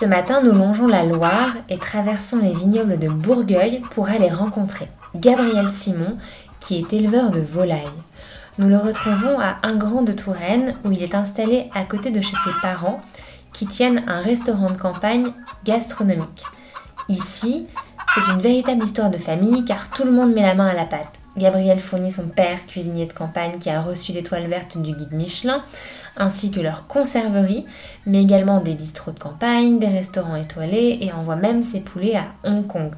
Ce matin, nous longeons la Loire et traversons les vignobles de Bourgueil pour aller rencontrer Gabriel Simon, qui est éleveur de volailles. Nous le retrouvons à Ingrand de Touraine, où il est installé à côté de chez ses parents, qui tiennent un restaurant de campagne gastronomique. Ici, c'est une véritable histoire de famille car tout le monde met la main à la pâte. Gabriel fournit son père, cuisinier de campagne qui a reçu l'étoile verte du guide Michelin, ainsi que leur conserverie, mais également des bistrots de campagne, des restaurants étoilés et envoie même ses poulets à Hong Kong.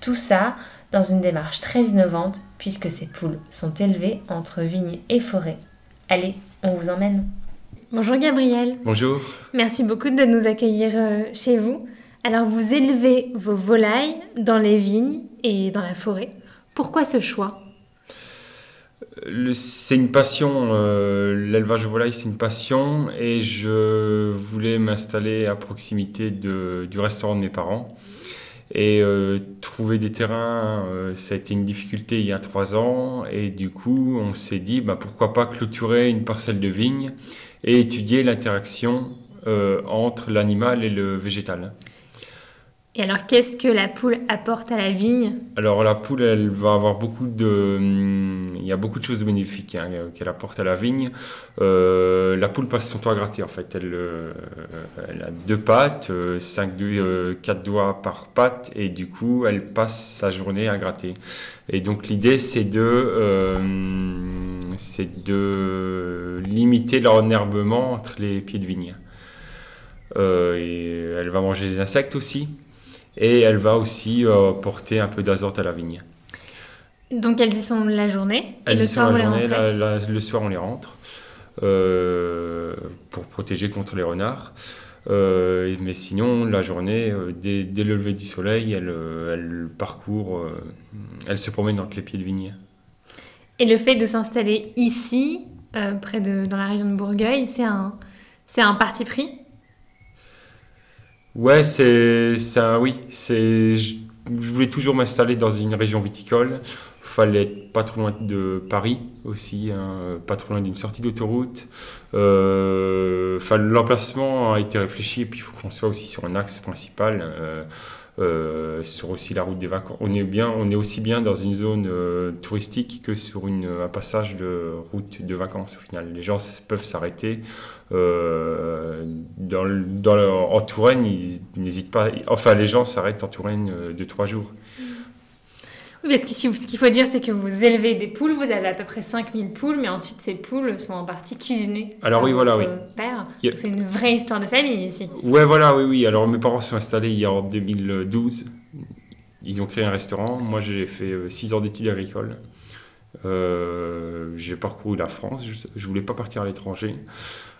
Tout ça dans une démarche très innovante puisque ces poules sont élevées entre vignes et forêts. Allez, on vous emmène. Bonjour Gabriel. Bonjour. Merci beaucoup de nous accueillir euh, chez vous. Alors vous élevez vos volailles dans les vignes et dans la forêt. Pourquoi ce choix? C'est une passion, euh, l'élevage de volailles c'est une passion et je voulais m'installer à proximité de, du restaurant de mes parents. Et euh, trouver des terrains, euh, ça a été une difficulté il y a trois ans. Et du coup, on s'est dit, bah, pourquoi pas clôturer une parcelle de vigne et étudier l'interaction entre l'animal et le végétal. Et alors, qu'est-ce que la poule apporte à la vigne? Alors, la poule, elle va avoir beaucoup de. Il y a beaucoup de choses bénéfiques hein, qu'elle apporte à la vigne. Euh, la poule passe son temps à gratter, en fait. Elle, euh, elle a deux pattes, euh, cinq, deux, quatre doigts par patte, et du coup, elle passe sa journée à gratter. Et donc, l'idée, c'est de. c'est de limiter l'enherbement entre les pieds de vigne. et elle va manger des insectes aussi et elle va aussi euh, porter un peu d'azote à la vigne. Donc elles y sont la journée Elles le y soir, sont la journée, le soir on les rentre euh, pour protéger contre les renards. Euh, mais sinon, la journée, dès, le lever du soleil, elle, elle parcourt, elle se promène entre les pieds de vigne. Et le fait de s'installer ici, près de, dans la région de Bourgueil, c'est un, c'est un parti pris? Ouais, c'est ça, oui. C'est, je, voulais toujours m'installer dans une région viticole. Fallait être pas trop loin de Paris aussi, hein, pas trop loin d'une sortie d'autoroute. Euh, l'emplacement a été réfléchi et puis il faut qu'on soit aussi sur un axe principal. Euh, euh, sur aussi la route des vacances. On est, bien, on est aussi bien dans une zone euh, touristique que sur une, un passage de route de vacances au final. Les gens peuvent s'arrêter. Euh, dans, dans en Touraine, ils n'hésitent pas. Enfin, les gens s'arrêtent en Touraine de trois jours. Oui, parce que ce qu'il faut dire, c'est que vous élevez des poules, vous avez à peu près 5000 poules, mais ensuite ces poules sont en partie cuisinées. Alors oui, voilà, oui. Père. C'est une vraie histoire de famille ici. Ouais, voilà, oui, oui. Alors mes parents sont installés il y a en 2012. Ils ont créé un restaurant. Moi, j'ai fait 6 euh, ans d'études agricoles. Euh, j'ai parcouru la France. Je, ne voulais pas partir à l'étranger.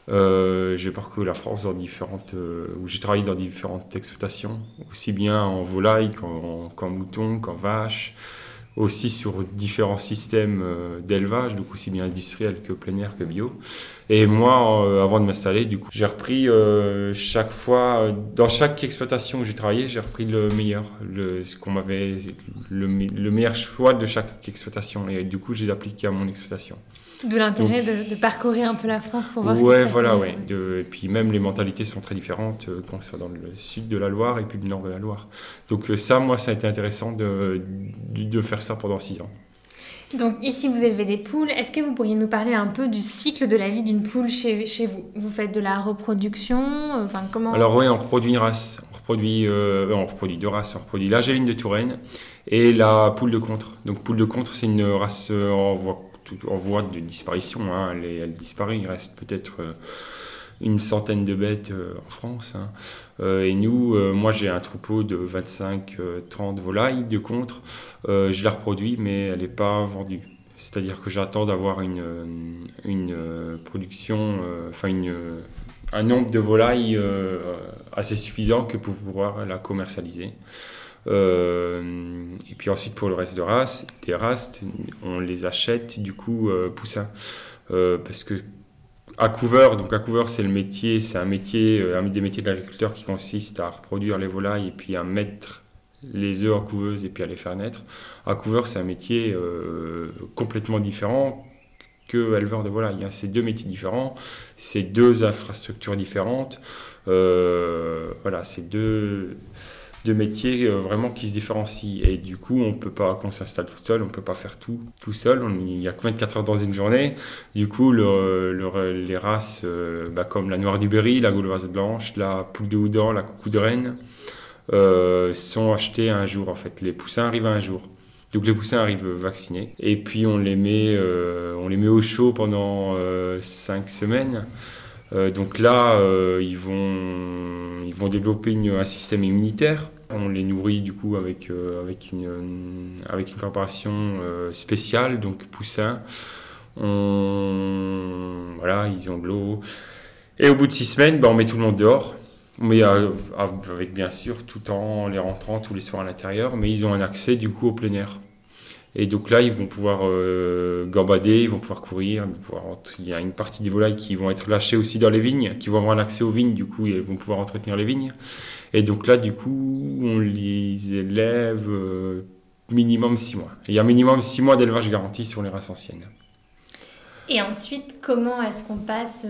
Euh, j'ai parcouru la France dans différentes, où j'ai travaillé dans différentes exploitations, aussi bien en volaille qu'en mouton, qu'en vache, aussi sur différents systèmes euh, d'élevage, donc aussi bien industriel que plein air que bio. Et moi, euh, avant de m'installer, du coup, j'ai repris euh, chaque fois, dans chaque exploitation où j'ai travaillé, j'ai repris le meilleur, le, ce qu'on m'avait, le, le, meilleur choix de chaque exploitation. Et du coup, je les appliqué à mon exploitation. De l'intérêt de, parcourir un peu la France pour voir ce qui se passe. voilà, ouais. et puis même les mentalités sont très différentes euh, quand on soit dans le sud de la Loire et puis le nord de la Loire. Donc ça, moi, ça a été intéressant de, de faire ça pendant six ans. Donc ici, vous élevez des poules. Est-ce que vous pourriez nous parler un peu du cycle de la vie d'une poule chez, chez vous? Vous faites de la reproduction enfin, comment... Alors oui, on reproduit une race. On reproduit, euh, on reproduit deux races. On reproduit l'Agéline de Touraine et la poule de contre. Donc poule de contre, c'est une race en voie en voie de disparition. Hein. Elle, disparaît, il reste peut-être euh, une centaine de bêtes euh, en France. Hein. Euh, et nous, moi j'ai un troupeau de 25-30 volailles de contre. je la reproduis, mais elle n'est pas vendue. C'est-à-dire que j'attends d'avoir une, une production, enfin une un nombre de volailles assez suffisant que pour pouvoir la commercialiser. et puis ensuite pour le reste de races, les races, on les achète du coup poussins. parce que à couvert, donc à couvert c'est le métier, c'est un métier, un des métiers de l'agriculteur qui consiste à reproduire les volailles et puis à mettre les œufs en couveuse et puis à les faire naître. À couveur, c'est un métier euh, complètement différent que éleveur de volailles. Hein. C'est deux métiers différents, c'est deux infrastructures différentes. Euh, voilà, c'est deux, deux métiers euh, vraiment qui se différencient. Et du coup, on peut pas, quand s'installe tout seul, on peut pas faire tout tout seul. il y a que 24 heures dans une journée. Du coup, les races bah, comme la noire du Berry, la gauloise blanche, la poule de Houdan, la coucou de Rennes, euh, sont achetés un jour en fait. Les poussins arrivent un jour. Donc les poussins arrivent vaccinés et puis on les met, euh, on les met au chaud pendant 5 euh, semaines. Donc là, ils, vont, ils vont développer un système immunitaire. On les nourrit du coup avec, avec, une, avec une préparation spéciale, donc poussins. On, voilà, ils ont de l'eau. Et au bout de 6 semaines, bah, on met tout le monde dehors. Mais euh, avec bien sûr, tout en les rentrant tous les soirs à l'intérieur, mais ils ont un accès du coup au plein air. Et donc là, ils vont pouvoir euh, gambader, ils vont pouvoir courir. Il y a une partie des volailles qui vont être lâchées aussi dans les vignes, qui vont avoir un accès aux vignes, du coup, ils vont pouvoir entretenir les vignes. Et donc là, du coup, on les élève euh, minimum 6 mois. il y a minimum 6 mois d'élevage garanti sur les races anciennes. Et ensuite, comment est-ce qu'on passe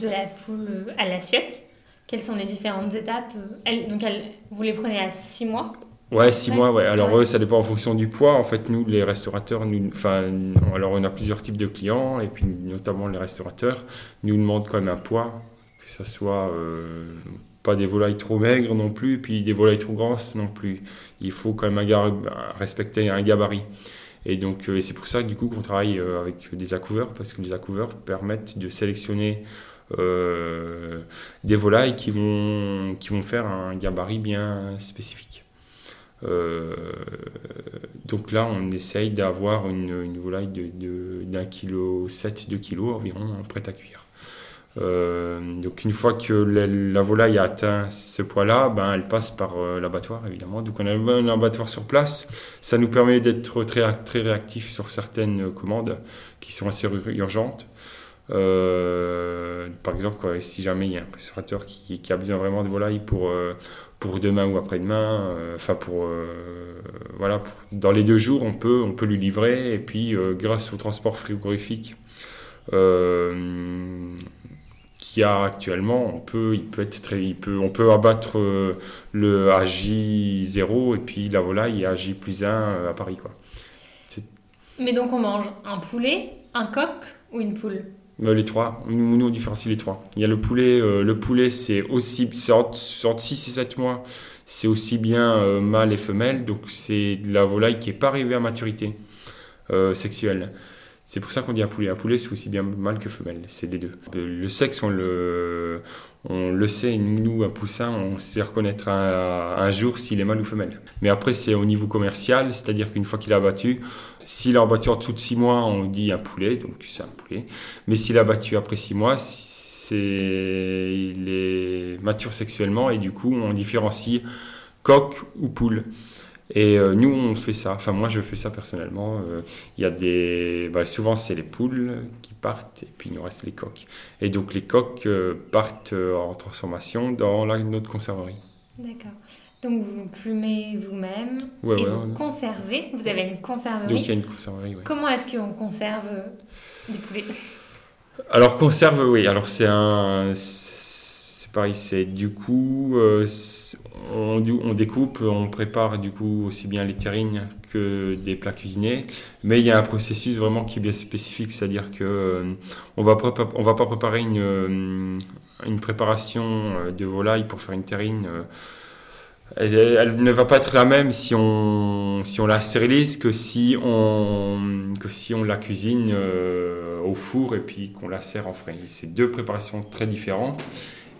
de la poule à l'assiette? Quelles sont les différentes étapes? Euh, Donc, vous les prenez à 6 mois? Ouais, 6 mois, ouais. Alors, eux, ça dépend en fonction du poids. En fait, nous, les restaurateurs, nous, enfin, alors on a plusieurs types de clients, et puis notamment les restaurateurs, nous demandent quand même un poids, que ce soit euh, pas des volailles trop maigres non plus, et puis des volailles trop grosses non plus. Il faut quand même respecter un gabarit. Et donc, euh, c'est pour ça, du coup, qu'on travaille avec des accouveurs, parce que les accouveurs permettent de sélectionner euh, des volailles qui vont, qui vont faire un gabarit bien spécifique. Euh, donc là, on essaye d'avoir une, volaille d'un de, kilo 7, 2 kilos environ prête à cuire. Euh, donc une fois que la, volaille a atteint ce poids-là, ben, elle passe par l'abattoir évidemment. Donc on a un abattoir sur place. Ça nous permet d'être très, très réactifs sur certaines commandes qui sont assez urgentes. Euh, par exemple, si jamais il y a un restaurateur qui, a besoin vraiment de volailles pour, euh, pour demain ou après-demain, euh, enfin pour voilà, dans les deux jours, on peut, on peut lui livrer et puis grâce au transport frigorifique qu'il y a actuellement, on peut, il peut être très, il peut, on peut abattre le AJ0 et puis la volaille AJ plus 1 à Paris quoi. Mais donc on mange un poulet, un coq ou une poule? Euh, les trois. Nous, nous, on différencie les trois. Il y a le poulet. Euh, le poulet, c'est aussi. C'est entre, 6 et 7 mois. C'est aussi bien euh, mâle et femelle. Donc, c'est de la volaille qui n'est pas arrivée à maturité sexuelle. C'est pour ça qu'on dit un poulet. Un poulet, c'est aussi bien mâle que femelle. C'est les deux. Le sexe, on le, on le sait, nous, un poussin, on sait reconnaître un, jour s'il est mâle ou femelle. Mais après, c'est au niveau commercial, c'est-à-dire qu'une fois qu'il a battu, s'il a battu en dessous de 6 mois, on dit un poulet, donc c'est un poulet. Mais s'il a battu après 6 mois, c'est il est mature sexuellement et du coup, on différencie coq ou poule. Et euh, nous, on fait ça. Enfin, moi, je fais ça personnellement. Euh, il y a des. Bah, souvent, c'est les poules qui partent et puis il nous reste les coqs. Et donc, les coqs euh, partent en transformation dans la, notre conserverie. D'accord. Donc, vous plumez vous-même et vous conservez. Vous avez une conserverie. Donc, il y a une conserverie, oui. Comment est-ce qu'on conserve des poulets? Alors, conserve, oui. Alors, c'est un pareil, c'est du coup, euh, on, on, découpe, on prépare du coup aussi bien les terrines que des plats cuisinés, mais il y a un processus vraiment qui est bien spécifique, c'est-à-dire que euh, on va on va pas préparer une, euh, une préparation de volaille pour faire une terrine. Elle, ne va pas être la même si on, si on la stérilise que si on, que si on la cuisine au four et puis qu'on la sert en frais. C'est deux préparations très différentes.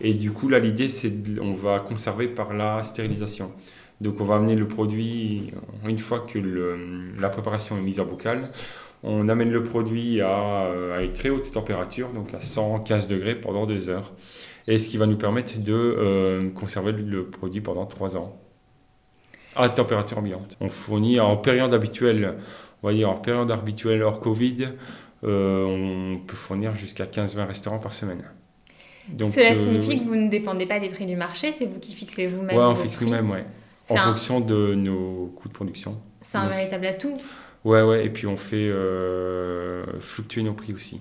Et du coup, là, l'idée, c'est on va conserver par la stérilisation. Donc, on va amener le produit, une fois que la préparation est mise en bocal, On amène le produit à, à une très haute température, donc à 115 degrés pendant deux heures. Et ce qui va nous permettre de conserver le produit pendant trois ans à température ambiante. On fournit en période habituelle, vous voyez, en période habituelle hors Covid, euh, on peut fournir jusqu'à 15-20 restaurants par semaine. Donc, Cela euh, signifie que vous ne dépendez pas des prix du marché, c'est vous qui fixez vous-même Oui, on fixe nous-mêmes, ouais. En fonction de nos coûts de production. C'est un véritable atout. Ouais, ouais, et puis on fait euh, fluctuer nos prix aussi,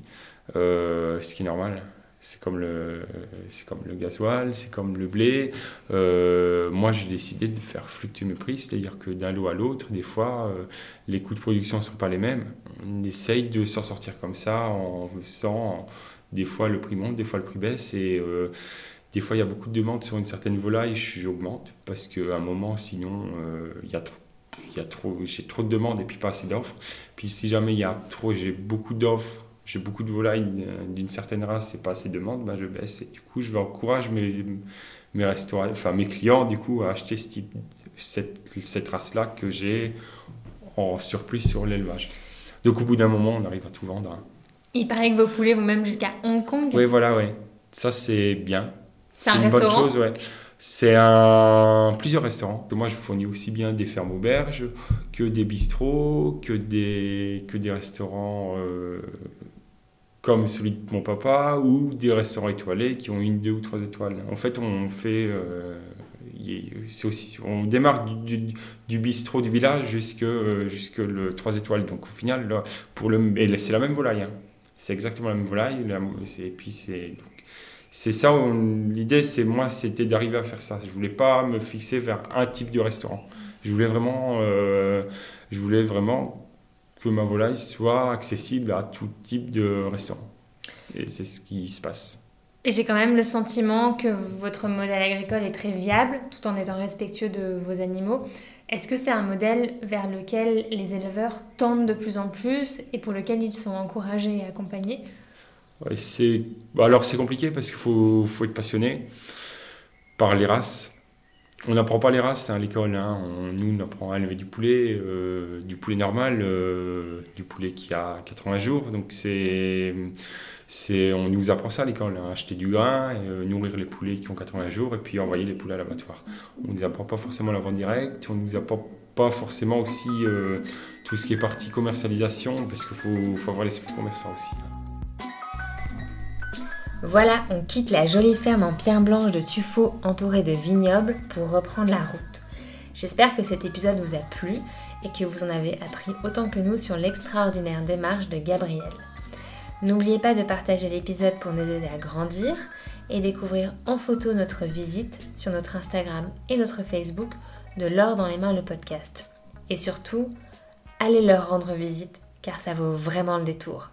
ce qui est normal. C'est comme le, c'est comme le gasoil, c'est comme le blé. Euh, moi, j'ai décidé de faire fluctuer mes prix, c'est-à-dire que d'un lot à l'autre, des fois, euh, les coûts de production ne sont pas les mêmes. On essaye de s'en sortir comme ça en faisant, des fois le prix monte, des fois le prix baisse, et euh, des fois il y a beaucoup de demandes sur une certaine volaille, j'augmente parce qu'à un moment, sinon, il y a y a trop, j'ai trop de demandes et puis pas assez d'offres. Puis si jamais il y a trop, j'ai beaucoup d'offres j'ai beaucoup de volailles d'une certaine race et pas assez de demandes, ben je baisse. Et du coup, je vais encourager mes, mes, restaurants, enfin, mes clients du coup, à acheter ce type, cette, cette race-là que j'ai en surplus sur l'élevage. Donc au bout d'un moment, on arrive à tout vendre. Hein. Il paraît que vos poulets vont même jusqu'à Hong Kong. Oui, voilà, oui. Ça, c'est bien. C'est une bonne chose, ouais. C'est un... plusieurs restaurants. Moi, je fournis aussi bien des fermes auberges que des bistrots, que des, que des restaurants euh, comme celui de mon papa, ou des restaurants étoilés qui ont une, deux ou trois étoiles. En fait, on fait. Euh, aussi, on démarre du, bistrot du village jusque, euh, jusque le 3 étoiles. Donc au final, pour le, c'est la même volaille. Hein. C'est exactement la même volaille. et puis c'est. C'est ça, l'idée, c'est moi, c'était d'arriver à faire ça. Je voulais pas me fixer vers un type de restaurant. Je voulais vraiment, euh, je voulais vraiment que ma volaille soit accessible à tout type de restaurant. Et c'est ce qui se passe. Et j'ai quand même le sentiment que votre modèle agricole est très viable, tout en étant respectueux de vos animaux. Est-ce que c'est un modèle vers lequel les éleveurs tendent de plus en plus et pour lequel ils sont encouragés et accompagnés? C'est... Bah, alors c'est compliqué parce qu'il faut, faut être passionné par les races on n'apprend pas les races à l'école. Hein. nous, on apprend à élever du poulet, euh, du poulet normal, euh, du poulet qui a 80 jours. Donc, c'est, on nous apprend ça à l'école. Hein. acheter du grain, euh, nourrir les poulets qui ont 80 jours et puis envoyer les poulets à l'abattoir. On ne nous apprend pas forcément la vente directe. On ne nous apprend pas forcément aussi tout ce qui est partie commercialisation parce qu'il faut, avoir l'esprit commerçant aussi. Hein. Voilà, on quitte la jolie ferme en pierre blanche de tuffeau entourée de vignobles pour reprendre la route. J'espère que cet épisode vous a plu et que vous en avez appris autant que nous sur l'extraordinaire démarche de Gabriel. N'oubliez pas de partager l'épisode pour nous aider à grandir et découvrir en photo notre visite sur notre Instagram et notre Facebook de l'or dans les mains le podcast. Et surtout, allez leur rendre visite car ça vaut vraiment le détour.